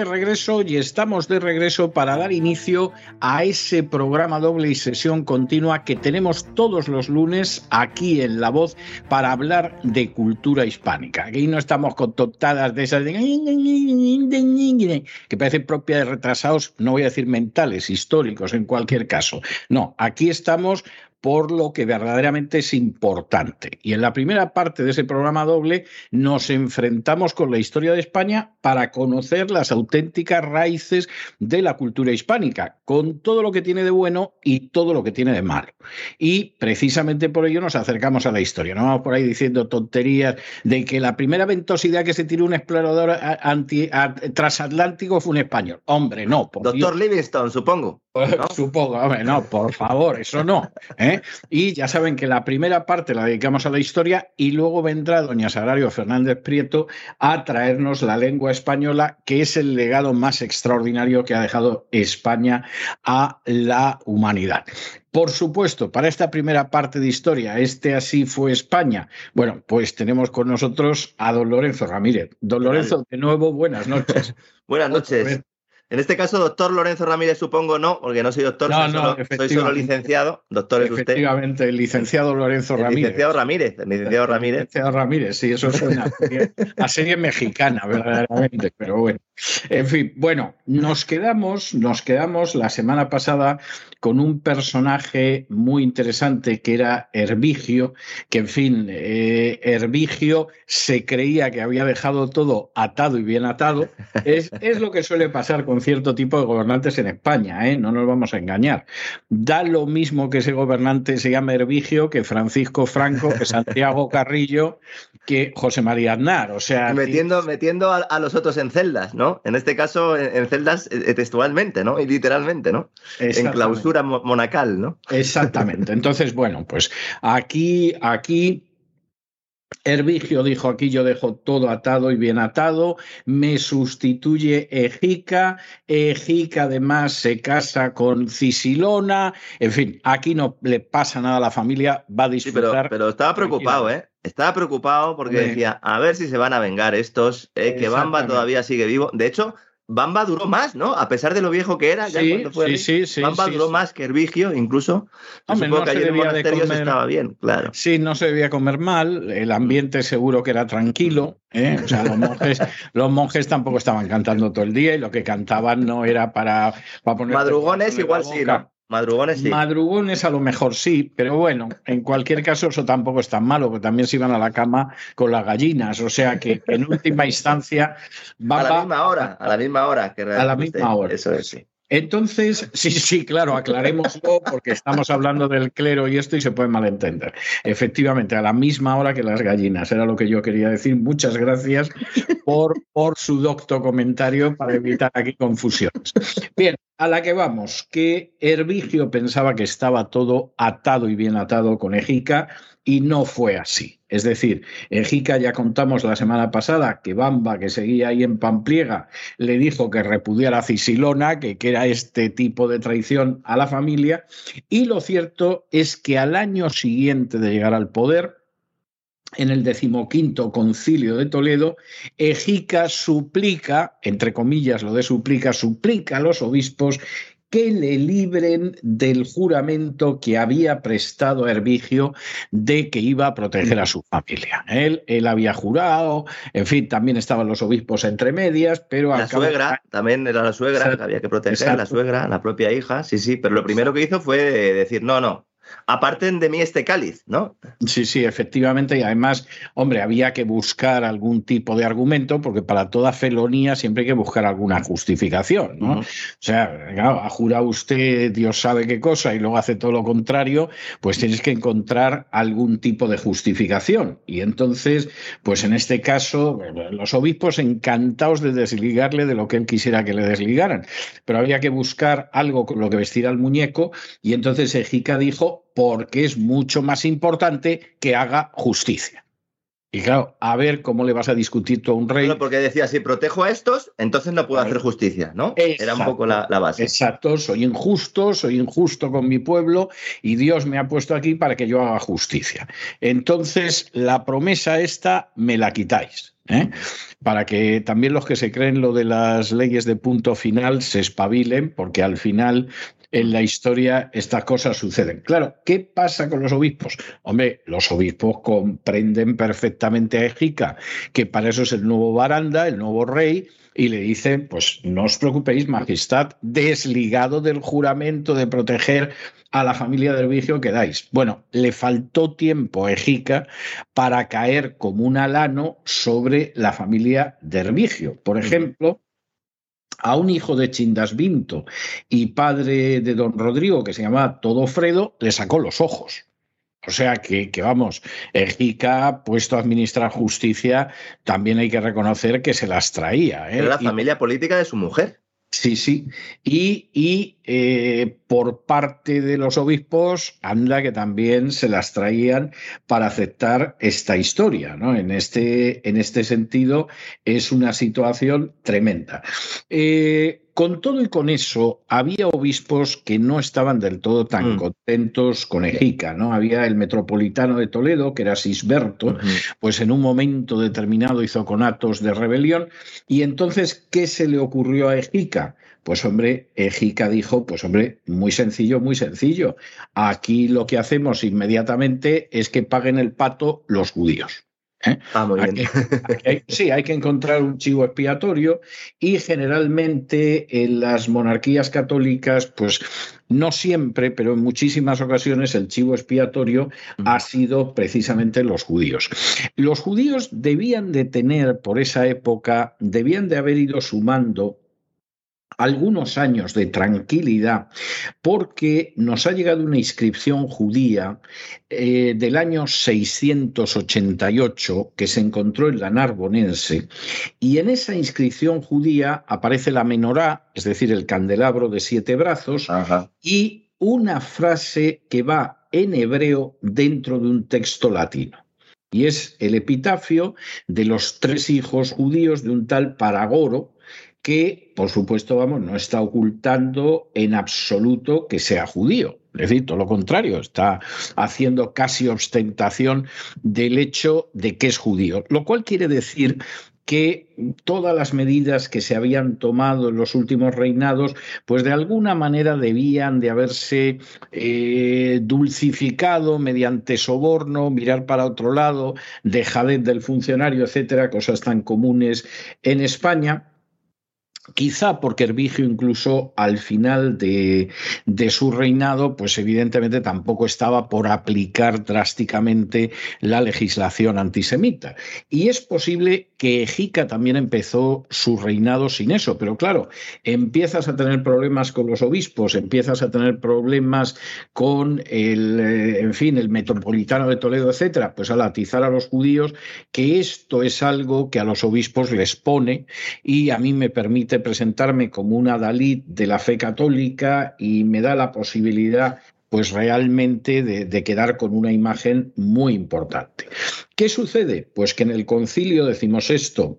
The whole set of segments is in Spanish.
De regreso y estamos de regreso para dar inicio a ese programa doble y sesión continua que tenemos todos los lunes aquí en La Voz para hablar de cultura hispánica. Aquí no estamos con tontadas de esas que parecen propias de retrasados, no voy a decir mentales, históricos en cualquier caso. No, aquí estamos por lo que verdaderamente es importante. Y en la primera parte de ese programa doble nos enfrentamos con la historia de España para conocer las auténticas raíces de la cultura hispánica, con todo lo que tiene de bueno y todo lo que tiene de malo. Y precisamente por ello nos acercamos a la historia. No vamos por ahí diciendo tonterías de que la primera ventosidad que se tiró un explorador anti, transatlántico fue un español. Hombre, no. Doctor Livingstone, supongo. Supongo, hombre, no, por favor, eso no. ¿eh? Y ya saben que la primera parte la dedicamos a la historia y luego vendrá doña Sagrario Fernández Prieto a traernos la lengua española, que es el legado más extraordinario que ha dejado España a la humanidad. Por supuesto, para esta primera parte de historia, este así fue España. Bueno, pues tenemos con nosotros a don Lorenzo Ramírez. Don Lorenzo, de nuevo, buenas noches. buenas noches. En este caso, doctor Lorenzo Ramírez, supongo no, porque no soy doctor, soy, solo, licenciado. Doctor es usted. Efectivamente, el licenciado Lorenzo Ramírez. El licenciado Ramírez, el licenciado Ramírez. El licenciado Ramírez, sí, eso suena a serie mexicana, verdaderamente, pero bueno. En fin, bueno, nos quedamos, nos quedamos la semana pasada con un personaje muy interesante que era Hervigio, que en fin, eh, Hervigio se creía que había dejado todo atado y bien atado. Es, es lo que suele pasar con cierto tipo de gobernantes en España, ¿eh? no nos vamos a engañar. Da lo mismo que ese gobernante se llama Hervigio, que Francisco Franco, que Santiago Carrillo, que José María Aznar. O sea, metiendo, metiendo a, los otros en celdas, ¿no? En este caso, en, celdas eh, textualmente, ¿no? Y literalmente, ¿no? En clausura monacal, ¿no? Exactamente. Entonces, bueno, pues aquí, aquí Hervigio dijo aquí yo dejo todo atado y bien atado, me sustituye Ejica, Ejica además se casa con Cisilona, en fin, aquí no le pasa nada a la familia, va a disfrutar. pero, estaba preocupado, ¿eh? Estaba preocupado porque decía, a ver si se van a vengar estos, eh, que Bamba todavía sigue vivo. De hecho, Bamba duró más, ¿no? A pesar de lo viejo que era, ya sí, fue sí, sí, Bamba duró más que Hervigio, incluso. Hombre, no que se debía de comer... estaba bien, claro. Sí, no se debía comer mal, el ambiente seguro que era tranquilo, ¿eh? o sea, los monjes, los monjes tampoco estaban cantando todo el día y lo que cantaban no era para, para poner... Madrugones igual sí, ¿no? Madrugones sí. Madrugones a lo mejor sí, pero bueno, en cualquier caso eso tampoco es tan malo, porque también se iban a la cama con las gallinas, o sea que en última instancia... Va, a la misma hora, a la misma hora. Que a la misma hora. Eso es, sí. Entonces, sí, sí, claro, aclarémoslo porque estamos hablando del clero y esto y se puede malentender. Efectivamente, a la misma hora que las gallinas, era lo que yo quería decir. Muchas gracias por, por su docto comentario para evitar aquí confusiones. Bien, a la que vamos, que Hervigio pensaba que estaba todo atado y bien atado con Ejica y no fue así. Es decir, Ejica ya contamos la semana pasada que Bamba, que seguía ahí en Pampliega, le dijo que repudiara a Cisilona, que, que era este tipo de traición a la familia, y lo cierto es que al año siguiente de llegar al poder, en el decimoquinto concilio de Toledo, Ejica suplica, entre comillas lo de suplica, suplica a los obispos que le libren del juramento que había prestado a Hervigio de que iba a proteger a su familia. Él, él había jurado, en fin, también estaban los obispos entre medias, pero... La suegra, también era la suegra que había que proteger, la suegra, la propia hija, sí, sí, pero lo primero que hizo fue decir, no, no, aparten de mí este cáliz, ¿no? Sí, sí, efectivamente. Y además, hombre, había que buscar algún tipo de argumento, porque para toda felonía siempre hay que buscar alguna justificación, ¿no? O sea, ha jurado usted Dios sabe qué cosa y luego hace todo lo contrario, pues tienes que encontrar algún tipo de justificación. Y entonces, pues en este caso, los obispos encantados de desligarle de lo que él quisiera que le desligaran. Pero había que buscar algo con lo que vestir al muñeco y entonces Ejica dijo, porque es mucho más importante que haga justicia. Y claro, a ver cómo le vas a discutir tú a un rey. porque decía, si protejo a estos, entonces no puedo hacer justicia, ¿no? Era un poco la, base. Exacto, soy injusto, soy injusto con mi pueblo y Dios me ha puesto aquí para que yo haga justicia. Entonces, la promesa esta me la quitáis. ¿eh? Para que también los que se creen lo de las leyes de punto final se espabilen, porque al final en la historia estas cosas suceden. Claro, ¿qué pasa con los obispos? Hombre, los obispos comprenden perfectamente a Ejica, que para eso es el nuevo Baranda, el nuevo rey, y le dicen, pues no os preocupéis, majestad, desligado del juramento de proteger a la familia del vicio que dais. Bueno, le faltó tiempo a Ejica para caer como un alano sobre la familia de Hervigio. Por ejemplo, a un hijo de Chindasvinto y padre de don Rodrigo, que se llamaba Todofredo, le sacó los ojos. O sea que, que, vamos, Ejica, puesto a administrar justicia, también hay que reconocer que se las traía. ¿eh? Era la familia política de su mujer. Sí, sí. Y, eh, por parte de los obispos, anda que también se las traían para aceptar esta historia. ¿no? En, este, en este sentido, es una situación tremenda. Eh, con todo y con eso, había obispos que no estaban del todo tan mm. contentos con Ejica, ¿no? Había el metropolitano de Toledo, que era Sisberto, pues en un momento determinado hizo conatos de rebelión. Y entonces, ¿qué se le ocurrió a Ejica? Pues hombre, Ejica dijo, pues hombre, muy sencillo, muy sencillo. Aquí lo que hacemos inmediatamente es que paguen el pato los judíos. ¿eh? Ah, muy bien. sí, hay que encontrar un chivo expiatorio y generalmente en las monarquías católicas, pues no siempre, pero en muchísimas ocasiones el chivo expiatorio ha sido precisamente los judíos. Los judíos debían de tener por esa época, debían de haber ido sumando algunos años de tranquilidad porque nos ha llegado una inscripción judía eh, del año 688 que se encontró en la Narbonense y en esa inscripción judía aparece la menorá, es decir, el candelabro de siete brazos y una frase que va en hebreo dentro de un texto latino y es el epitafio de los tres hijos judíos de un tal Paragoro, que, por supuesto, vamos, no está ocultando en absoluto que sea judío. Es decir, todo lo contrario, está haciendo casi ostentación del hecho de que es judío, lo cual quiere decir que todas las medidas que se habían tomado en los últimos reinados, pues de alguna manera debían de haberse eh, dulcificado mediante soborno, mirar para otro lado, dejadez del funcionario, etcétera, cosas tan comunes en España Quizá porque Hervigio incluso al final de, su reinado, pues evidentemente tampoco estaba por aplicar drásticamente la legislación antisemita. Y es posible que Ejica también empezó su reinado sin eso, pero claro, empiezas a tener problemas con los obispos, empiezas a tener problemas con el, eh, en fin, el metropolitano de Toledo, etcétera, pues al atizar a los judíos, que esto es algo que a los obispos les pone y a mí me permite presentarme como una Dalit de la fe católica y me da la posibilidad pues realmente de, quedar con una imagen muy importante. ¿Qué sucede? Pues que en el concilio decimos esto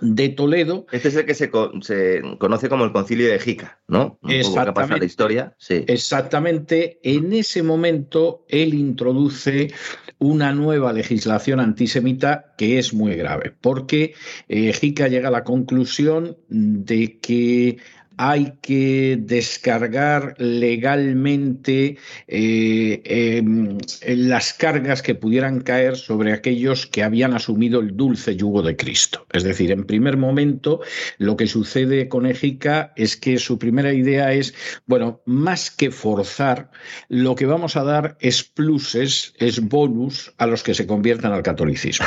de Toledo. Este es el que se, conoce como el concilio de Jica, ¿no? exactamente. la historia. Sí. Exactamente. En ese momento él introduce una nueva legislación antisemita que es muy grave, porque eh, llega a la conclusión de que hay que descargar legalmente eh, em, las cargas que pudieran caer sobre aquellos que habían asumido el dulce yugo de Cristo. Es decir, en primer momento, lo que sucede con Ejica es que su primera idea es, bueno, más que forzar, lo que vamos a dar es pluses, es bonus a los que se conviertan al catolicismo.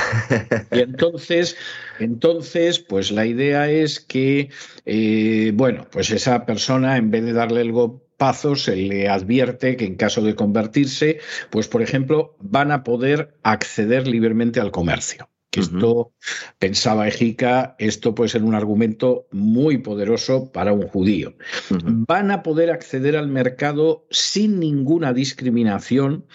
Y entonces, entonces, pues la idea es que, eh, bueno, pues pues esa persona, en vez de darle el gopazo, se le advierte que en caso de convertirse, pues por ejemplo, van a poder acceder libremente al comercio. Que esto, pensaba Ejica, esto puede ser un argumento muy poderoso para un judío. Van a poder acceder al mercado sin ninguna discriminación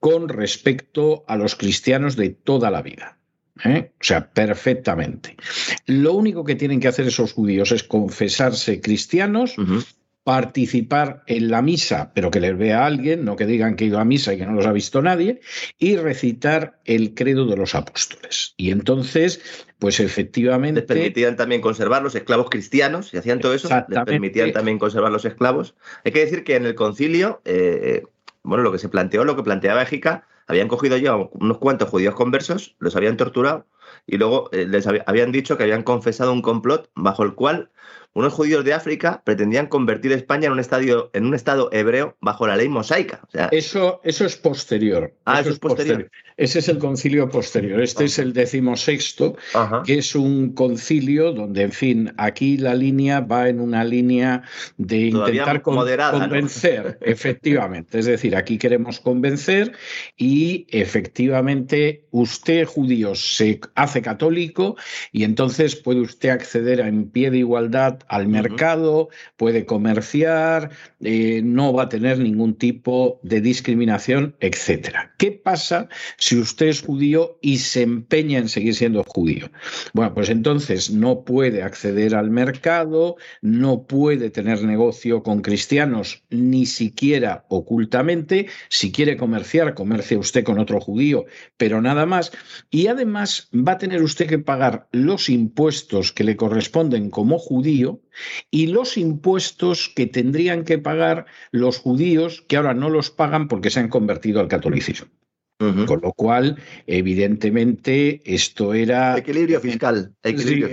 con respecto a los cristianos de toda la vida. ¿Eh? O sea, perfectamente. Lo único que tienen que hacer esos judíos es confesarse cristianos, participar en la misa, pero que les vea alguien, no que digan que ha ido a misa y que no los ha visto nadie, y recitar el credo de los apóstoles. Y entonces, pues efectivamente... Les permitían también conservar los esclavos cristianos, y hacían todo eso, les permitían también conservar los esclavos. Hay que decir que en el concilio, eh, bueno, lo que se planteó, lo que planteaba Égica, habían cogido ya unos cuantos judíos conversos, los habían torturado y luego eh, les habían dicho que habían confesado un complot bajo el cual unos judíos de África pretendían convertir España en un, estadio, en un estado hebreo bajo la ley mosaica. eso, eso es posterior. Ah, eso, es posterior. Ese es el concilio posterior. Este es el decimosexto, que es un concilio donde, en fin, aquí la línea va en una línea de intentar convencer, efectivamente. Es decir, aquí queremos convencer y efectivamente usted, judío, se hace católico y entonces puede usted acceder en pie de igualdad al mercado, puede comerciar, eh, no va a tener ningún tipo de discriminación, etcétera. ¿Qué pasa si usted es judío y se empeña en seguir siendo judío? Bueno, pues entonces no puede acceder al mercado, no puede tener negocio con cristianos, ni siquiera ocultamente. Si quiere comerciar, comercie usted con otro judío, pero nada más. Y además va a tener usted que pagar los impuestos que le corresponden como judío y los impuestos que tendrían que pagar los judíos que ahora no los pagan porque se han convertido al catolicismo. Con lo cual, evidentemente, esto era... Equilibrio fiscal.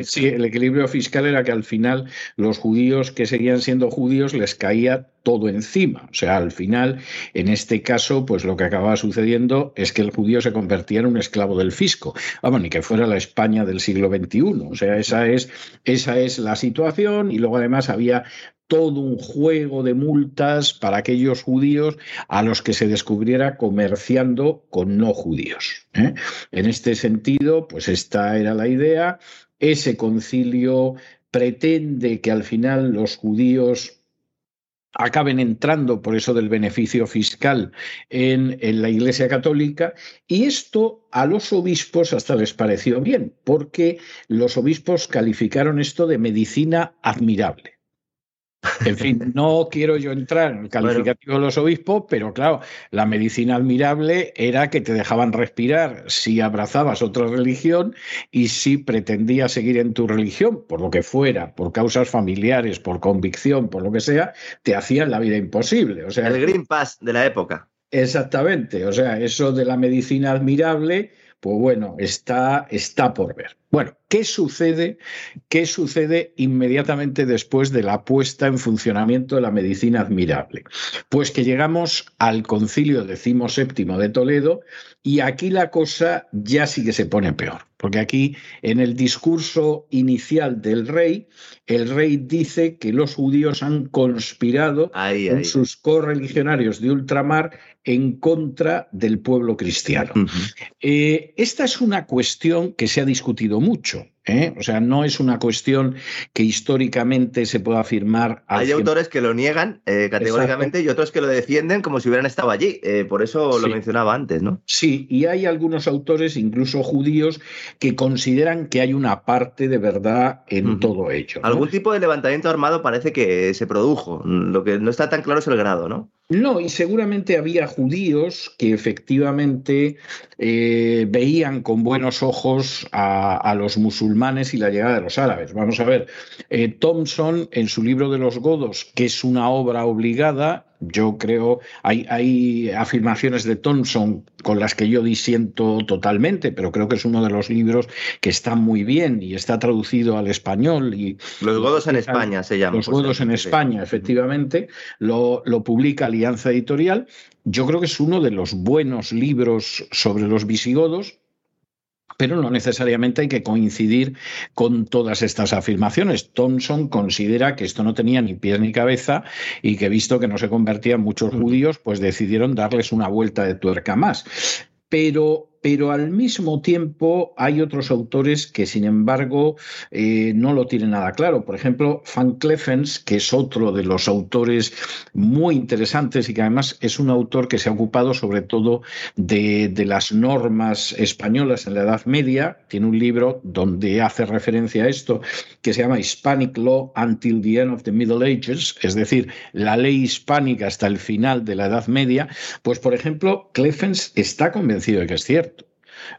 sí, el equilibrio fiscal era que al final los judíos que seguían siendo judíos les caía todo encima. O sea, al final, en este caso, pues lo que acababa sucediendo es que el judío se convertía en un esclavo del fisco. Vamos, ni que fuera la España del siglo XXI. O sea, esa es, esa es la situación y luego además había todo un juego de multas para aquellos judíos a los que se descubriera comerciando con no judíos. ¿eh? En este sentido, pues esta era la idea. Ese concilio pretende que al final los judíos acaben entrando por eso del beneficio fiscal en, en, la Iglesia Católica y esto a los obispos hasta les pareció bien, porque los obispos calificaron esto de medicina admirable. En fin, no quiero yo entrar en el calificativo de los obispos, pero claro, la medicina admirable era que te dejaban respirar si abrazabas otra religión y si pretendías seguir en tu religión, por lo que fuera, por causas familiares, por convicción, por lo que sea, te hacían la vida imposible. O sea, el Green Pass de la época. Exactamente, o sea, eso de la medicina admirable, pues bueno, está, está por ver. Bueno, ¿qué sucede? ¿Qué sucede inmediatamente después de la puesta en funcionamiento de la medicina admirable? Pues que llegamos al concilio XVII de Toledo y aquí la cosa ya sí que se pone peor, porque aquí en el discurso inicial del rey, el rey dice que los judíos han conspirado con sus correligionarios de ultramar en contra del pueblo cristiano. Eh, esta es una cuestión que se ha discutido mucho. ¿Eh? O sea, no es una cuestión que históricamente se pueda afirmar. Hay autores que lo niegan eh, categóricamente y otros que lo defienden como si hubieran estado allí. Eh, por eso lo mencionaba antes, ¿no? Sí, y hay algunos autores, incluso judíos, que consideran que hay una parte de verdad en todo ello. Algún tipo de levantamiento armado parece que se produjo. Lo que no está tan claro es el grado, ¿no? No, y seguramente había judíos que efectivamente eh, veían con buenos ojos a, los musulmanes y la llegada de los árabes. Vamos a ver, eh, Thompson en su libro de los godos, que es una obra obligada, yo creo, hay, hay, afirmaciones de Thompson con las que yo disiento totalmente, pero creo que es uno de los libros que está muy bien y está traducido al español. Y, los Godos en España se llama. Los Godos en España, efectivamente, lo, lo publica Alianza Editorial. Yo creo que es uno de los buenos libros sobre los visigodos pero no necesariamente hay que coincidir con todas estas afirmaciones. Thompson considera que esto no tenía ni pies ni cabeza y que visto que no se convertían muchos judíos, pues decidieron darles una vuelta de tuerca más. Pero pero al mismo tiempo hay otros autores que, sin embargo, eh, no lo tienen nada claro. Por ejemplo, Van Cleffens, que es otro de los autores muy interesantes y que además es un autor que se ha ocupado sobre todo de, las normas españolas en la Edad Media. Tiene un libro donde hace referencia a esto que se llama Hispanic Law Until the End of the Middle Ages, es decir, la ley hispánica hasta el final de la Edad Media. Pues, por ejemplo, Cleffens está convencido de que es cierto.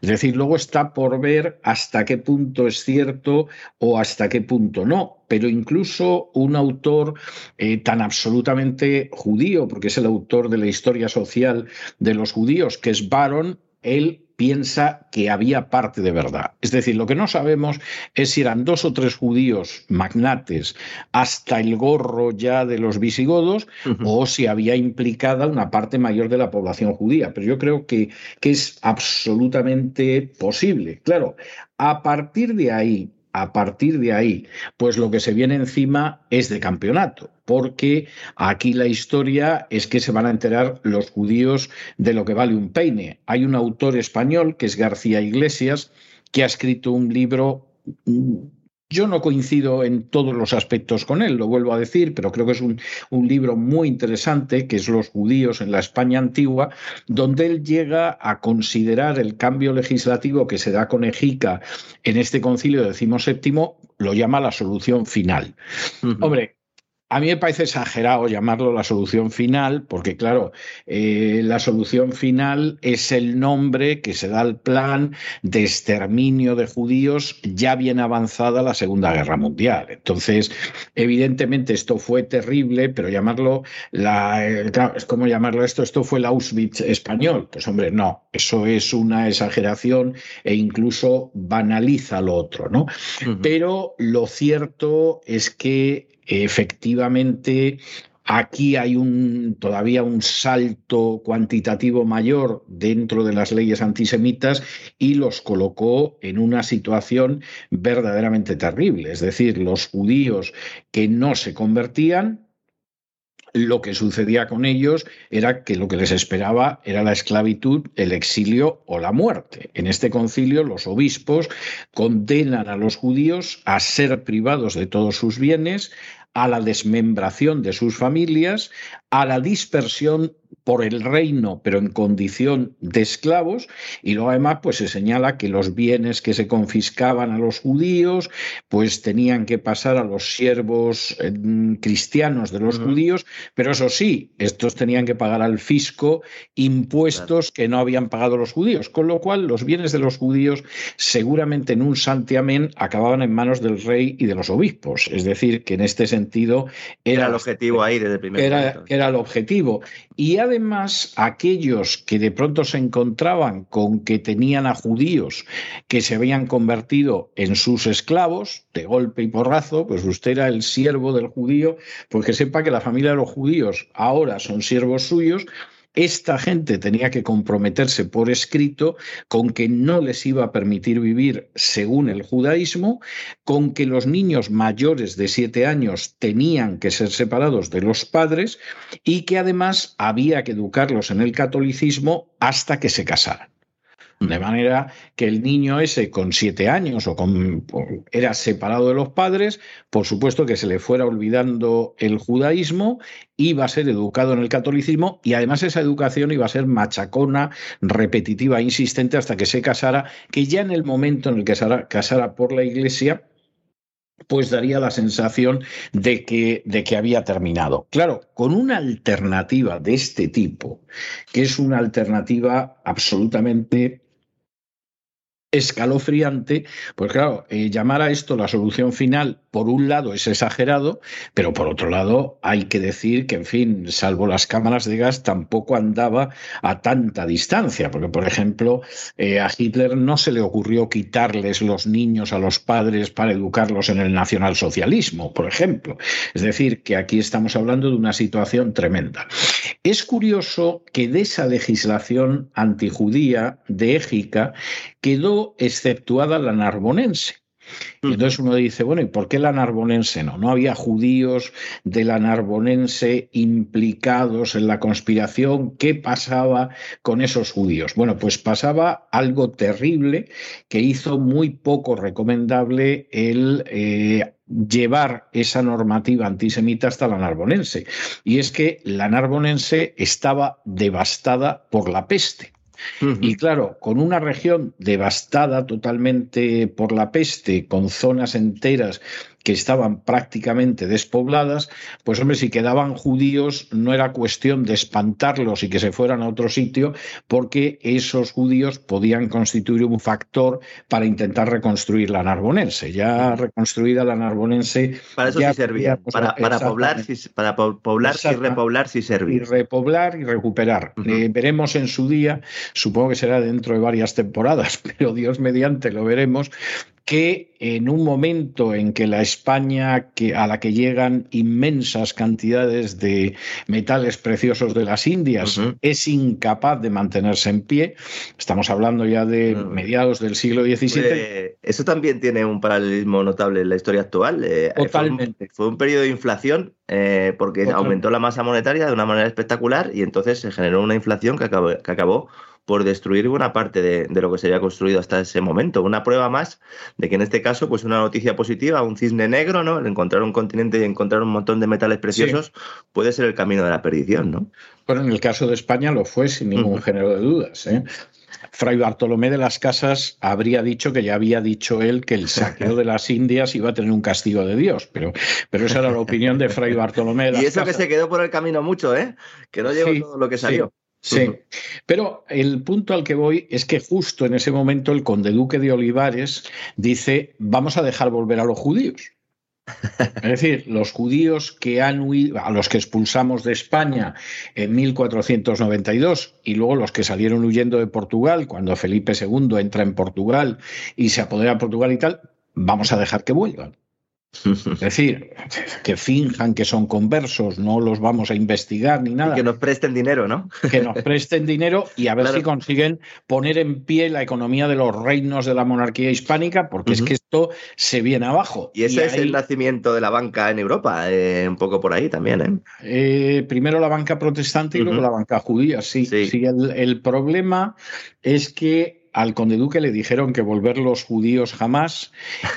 Es decir, luego está por ver hasta qué punto es cierto o hasta qué punto no. Pero incluso un autor eh, tan absolutamente judío, porque es el autor de la historia social de los judíos, que es Baron, él piensa que había parte de verdad. Es decir, lo que no sabemos es si eran dos o tres judíos magnates hasta el gorro ya de los visigodos o si había implicada una parte mayor de la población judía. Pero yo creo que, que es absolutamente posible. Claro, a partir de ahí, a partir de ahí, pues lo que se viene encima es de campeonato, porque aquí la historia es que se van a enterar los judíos de lo que vale un peine. Hay un autor español, que es García Iglesias, que ha escrito un libro yo no coincido en todos los aspectos con él, lo vuelvo a decir, pero creo que es un, libro muy interesante, que es Los judíos en la España antigua, donde él llega a considerar el cambio legislativo que se da con Ejica en este concilio decimoséptimo, lo llama la solución final. Hombre, a mí me parece exagerado llamarlo la solución final, porque claro, eh, la solución final es el nombre que se da al plan de exterminio de judíos ya bien avanzada la Segunda Guerra Mundial. Entonces, evidentemente esto fue terrible, pero llamarlo, la, eh, es como llamarlo esto, esto fue el Auschwitz español. Pues hombre, no, eso es una exageración e incluso banaliza lo otro, ¿no? Pero lo cierto es que efectivamente Aquí hay un, todavía un salto cuantitativo mayor dentro de las leyes antisemitas y los colocó en una situación verdaderamente terrible. Es decir, los judíos que no se convertían lo que sucedía con ellos era que lo que les esperaba era la esclavitud, el exilio o la muerte. En este concilio los obispos condenan a los judíos a ser privados de todos sus bienes, a la desmembración de sus familias, a la dispersión por el reino, pero en condición de esclavos, y luego además pues se señala que los bienes que se confiscaban a los judíos, pues tenían que pasar a los siervos eh, cristianos de los judíos, pero eso sí, estos tenían que pagar al fisco impuestos que no habían pagado los judíos, con lo cual los bienes de los judíos seguramente en un santiamén acababan en manos del rey y de los obispos, es decir, que en este sentido era, el objetivo ahí desde el primer era, era el objetivo. Y además, aquellos que de pronto se encontraban con que tenían a judíos que se habían convertido en sus esclavos, de golpe y porrazo, pues usted era el siervo del judío, pues que sepa que la familia de los judíos ahora son siervos suyos, esta gente tenía que comprometerse por escrito con que no les iba a permitir vivir según el judaísmo, con que los niños mayores de siete años tenían que ser separados de los padres y que además había que educarlos en el catolicismo hasta que se casaran. De manera que el niño ese con siete años o con, era separado de los padres, por supuesto que se le fuera olvidando el judaísmo, iba a ser educado en el catolicismo y además esa educación iba a ser machacona, repetitiva, insistente hasta que se casara, que ya en el momento en el que se casara por la iglesia, pues daría la sensación de que, de que había terminado. Claro, con una alternativa de este tipo, que es una alternativa absolutamente escalofriante, pues claro, eh, llamar a esto la solución final, por un lado es exagerado, pero por otro lado hay que decir que, en fin, salvo las cámaras de gas, tampoco andaba a tanta distancia, porque, por ejemplo, eh, a Hitler no se le ocurrió quitarles los niños a los padres para educarlos en el nacionalsocialismo, por ejemplo. Es decir, que aquí estamos hablando de una situación tremenda. Es curioso que de esa legislación antijudía de Égica quedó exceptuada la narbonense. Y entonces uno dice, bueno, ¿y por qué la narbonense no? ¿No había judíos de la narbonense implicados en la conspiración? ¿Qué pasaba con esos judíos? Bueno, pues pasaba algo terrible que hizo muy poco recomendable el eh, llevar esa normativa antisemita hasta la narbonense. Y es que la narbonense estaba devastada por la peste. Y claro, con una región devastada totalmente por la peste, con zonas enteras que estaban prácticamente despobladas, pues hombre, si quedaban judíos no era cuestión de espantarlos y que se fueran a otro sitio, porque esos judíos podían constituir un factor para intentar reconstruir la narbonense. Ya reconstruida la narbonense. Para eso sí servía, para, poblar, para poblar y repoblar sí servía. Y repoblar y recuperar. Eh, veremos en su día, supongo que será dentro de varias temporadas, pero Dios mediante lo veremos, que en un momento en que la España que, a la que llegan inmensas cantidades de metales preciosos de las Indias es incapaz de mantenerse en pie, estamos hablando ya de mediados del siglo XVII. eso también tiene un paralelismo notable en la historia actual. Eh, Totalmente. Fue un, periodo de inflación eh, porque aumentó la masa monetaria de una manera espectacular y entonces se generó una inflación que acabó, que acabó por destruir buena parte de, lo que se había construido hasta ese momento. Una prueba más de que en este caso, pues una noticia positiva, un cisne negro, ¿no? El encontrar un continente y encontrar un montón de metales preciosos puede ser el camino de la perdición, ¿no? Bueno, en el caso de España lo fue sin ningún género de dudas. ¿eh? Fray Bartolomé de las Casas habría dicho que ya había dicho él que el saqueo de las Indias iba a tener un castigo de Dios, pero, pero esa era la opinión de Fray Bartolomé de las Y eso que se quedó por el camino mucho, ¿eh? Que no llegó todo lo que salió. Sí, pero el punto al que voy es que justo en ese momento el conde duque de Olivares dice, vamos a dejar volver a los judíos. Es decir, los judíos que han huido, a los que expulsamos de España en 1492 y luego los que salieron huyendo de Portugal cuando Felipe II entra en Portugal y se apodera de Portugal y tal, vamos a dejar que vuelvan. Es decir, que finjan que son conversos, no los vamos a investigar ni nada. que nos presten dinero, ¿no? Que nos presten dinero y a ver si consiguen poner en pie la economía de los reinos de la monarquía hispánica, porque es que esto se viene abajo. Y ese es el nacimiento de la banca en Europa, eh, un poco por ahí también. ¿eh? eh primero la banca protestante y luego la banca judía, sí. sí. el problema es que al conde duque le dijeron que volver los judíos jamás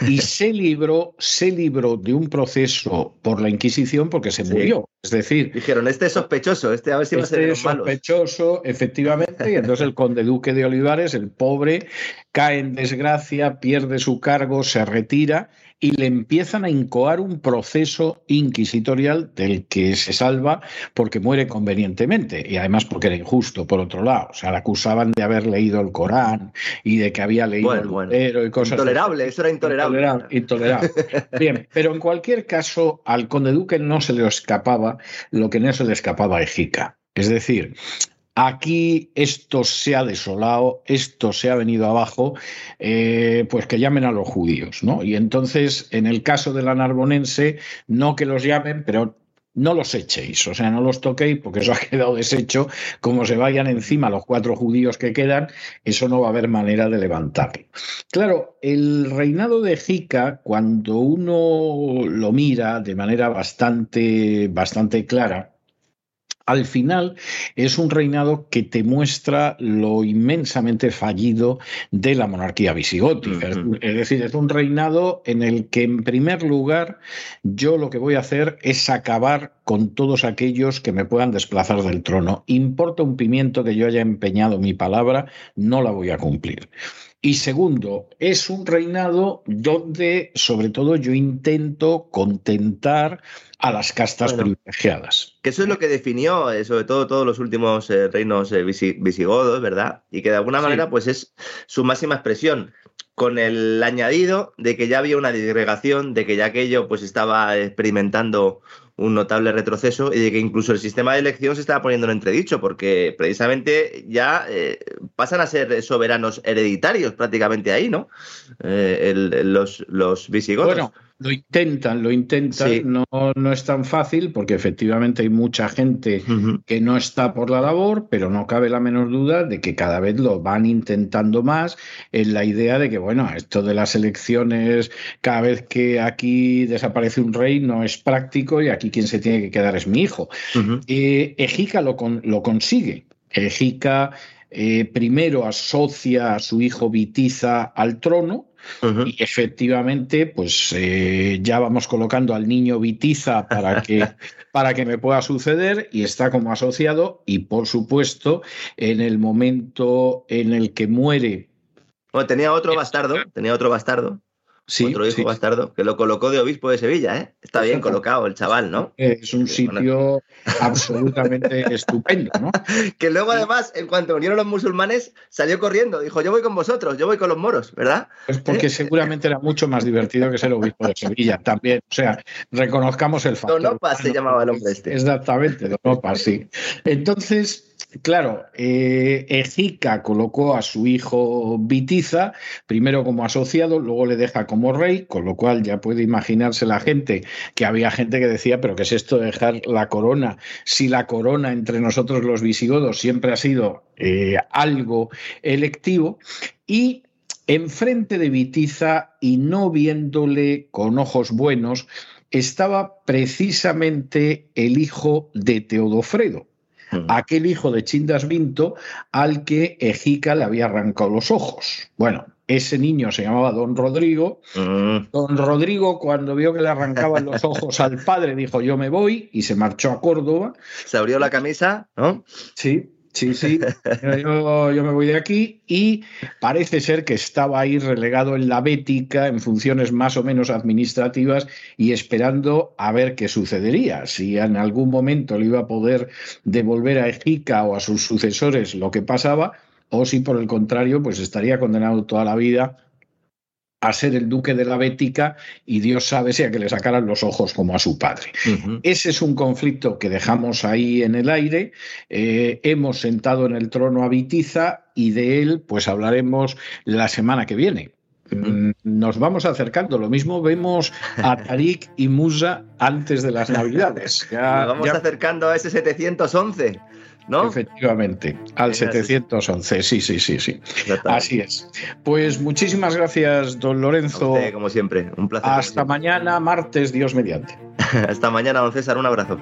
y se libró, se libró de un proceso por la Inquisición porque se murió. Es decir, dijeron, este es sospechoso, este a ver si va a ser este sospechoso, efectivamente, y entonces el conde duque de Olivares, el pobre, cae en desgracia, pierde su cargo, se retira y le empiezan a incoar un proceso inquisitorial del que se salva porque muere convenientemente y además porque era injusto, por otro lado. O sea, le acusaban de haber leído el Corán y de que había leído el bueno. y cosas Intolerable, eso era intolerable. Intolerable. intolerable. Bien, pero en cualquier caso, al conde duque no se le escapaba lo que no se le escapaba a Ejica. Es decir, Aquí esto se ha desolado, esto se ha venido abajo, eh, pues que llamen a los judíos, ¿no? Y entonces, en el caso de la narbonense, no que los llamen, pero no los echéis, o sea, no los toquéis porque eso ha quedado deshecho, como se vayan encima los cuatro judíos que quedan, eso no va a haber manera de levantarlo. Claro, el reinado de Jica, cuando uno lo mira de manera bastante, bastante clara, al final es un reinado que te muestra lo inmensamente fallido de la monarquía visigótica. Es decir, es un reinado en el que, en primer lugar, yo lo que voy a hacer es acabar con todos aquellos que me puedan desplazar del trono. Importa un pimiento que yo haya empeñado mi palabra, no la voy a cumplir. Y segundo, es un reinado donde, sobre todo, yo intento contentar a las castas privilegiadas. Que eso es lo que definió, eh, sobre todo, todos los últimos eh, reinos eh, visigodos, ¿verdad? Y que de alguna manera, pues es su máxima expresión con el añadido de que ya había una disgregación, de que ya aquello pues estaba experimentando un notable retroceso y de que incluso el sistema de elección se estaba poniendo en entredicho, porque precisamente ya eh, pasan a ser soberanos hereditarios prácticamente ahí, ¿no? Eh, los, los visigodos. Lo intentan, lo intentan. No, no es tan fácil porque efectivamente hay mucha gente que no está por la labor, pero no cabe la menor duda de que cada vez lo van intentando más en la idea de que, bueno, esto de las elecciones, cada vez que aquí desaparece un rey, no es práctico y aquí quien se tiene que quedar es mi hijo. Eh, Ejica lo, lo consigue. Ejica eh, primero asocia a su hijo Vitiza al trono y efectivamente, pues eh, ya vamos colocando al niño Vitiza para que, para que me pueda suceder y está como asociado y por supuesto en el momento en el que muere. Bueno, tenía otro bastardo, tenía otro bastardo. Sí, otro hijo bastardo, que lo colocó de obispo de Sevilla, ¿eh? Está bien colocado el chaval, ¿no? Es un sitio absolutamente estupendo, ¿no? Que luego, además, en cuanto unieron los musulmanes, salió corriendo. Dijo, yo voy con vosotros, yo voy con los moros, ¿verdad? Pues porque seguramente era mucho más divertido que ser obispo de Sevilla también. O sea, reconozcamos el factor. Donopas se llamaba el hombre este. Exactamente, Donopas, sí. Entonces, Claro, eh, Ejica colocó a su hijo Vitiza, primero como asociado, luego le deja como rey, con lo cual ya puede imaginarse la gente que había gente que decía, pero ¿qué es esto de dejar la corona? Si la corona entre nosotros los visigodos siempre ha sido eh, algo electivo. Y enfrente de Vitiza y no viéndole con ojos buenos, estaba precisamente el hijo de Teodofredo aquel hijo de Chindas Vinto al que Ejica le había arrancado los ojos. Bueno, ese niño se llamaba Don Rodrigo. Mm. Don Rodrigo, cuando vio que le arrancaban los ojos al padre, dijo: Yo me voy y se marchó a Córdoba. Se abrió la camisa, ¿no? Sí, Sí, sí, yo, me voy de aquí y parece ser que estaba ahí relegado en la Bética en funciones más o menos administrativas y esperando a ver qué sucedería, si en algún momento le iba a poder devolver a Ejica o a sus sucesores lo que pasaba o si por el contrario pues estaría condenado toda la vida a ser el duque de la Bética y Dios sabe si a que le sacaran los ojos como a su padre. Ese es un conflicto que dejamos ahí en el aire. Eh, hemos sentado en el trono a Vitiza y de él pues hablaremos la semana que viene. Mm, nos vamos acercando. Lo mismo vemos a Tarik y Musa antes de las Navidades. Nos vamos acercando a ese 711. ¿No? Efectivamente, al 711, sí, sí, sí, sí. Así es. Pues muchísimas gracias, don Lorenzo. como siempre, un placer. Hasta mañana, martes, Dios mediante. Hasta mañana, don César, un abrazo.